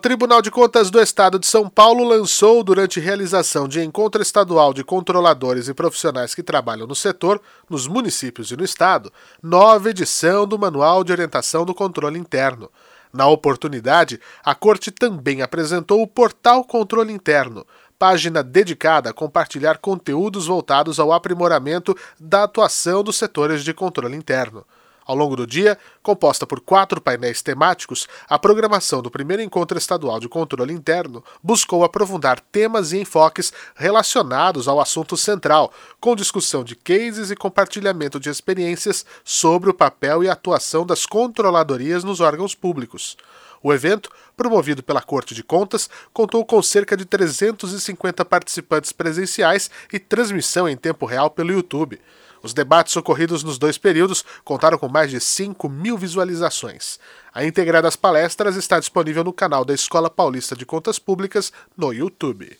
Tribunal de Contas do Estado de São Paulo lançou, durante realização de encontro estadual de controladores e profissionais que trabalham no setor, nos municípios e no Estado, nova edição do Manual de Orientação do Controle Interno. Na oportunidade, a Corte também apresentou o Portal Controle Interno, página dedicada a compartilhar conteúdos voltados ao aprimoramento da atuação dos setores de controle interno. Ao longo do dia, composta por quatro painéis temáticos, a programação do primeiro encontro estadual de controle interno buscou aprofundar temas e enfoques relacionados ao assunto central, com discussão de cases e compartilhamento de experiências sobre o papel e atuação das controladorias nos órgãos públicos. O evento, promovido pela Corte de Contas, contou com cerca de 350 participantes presenciais e transmissão em tempo real pelo YouTube. Os debates ocorridos nos dois períodos contaram com mais de 5 mil visualizações. A íntegra das palestras está disponível no canal da Escola Paulista de Contas Públicas no YouTube.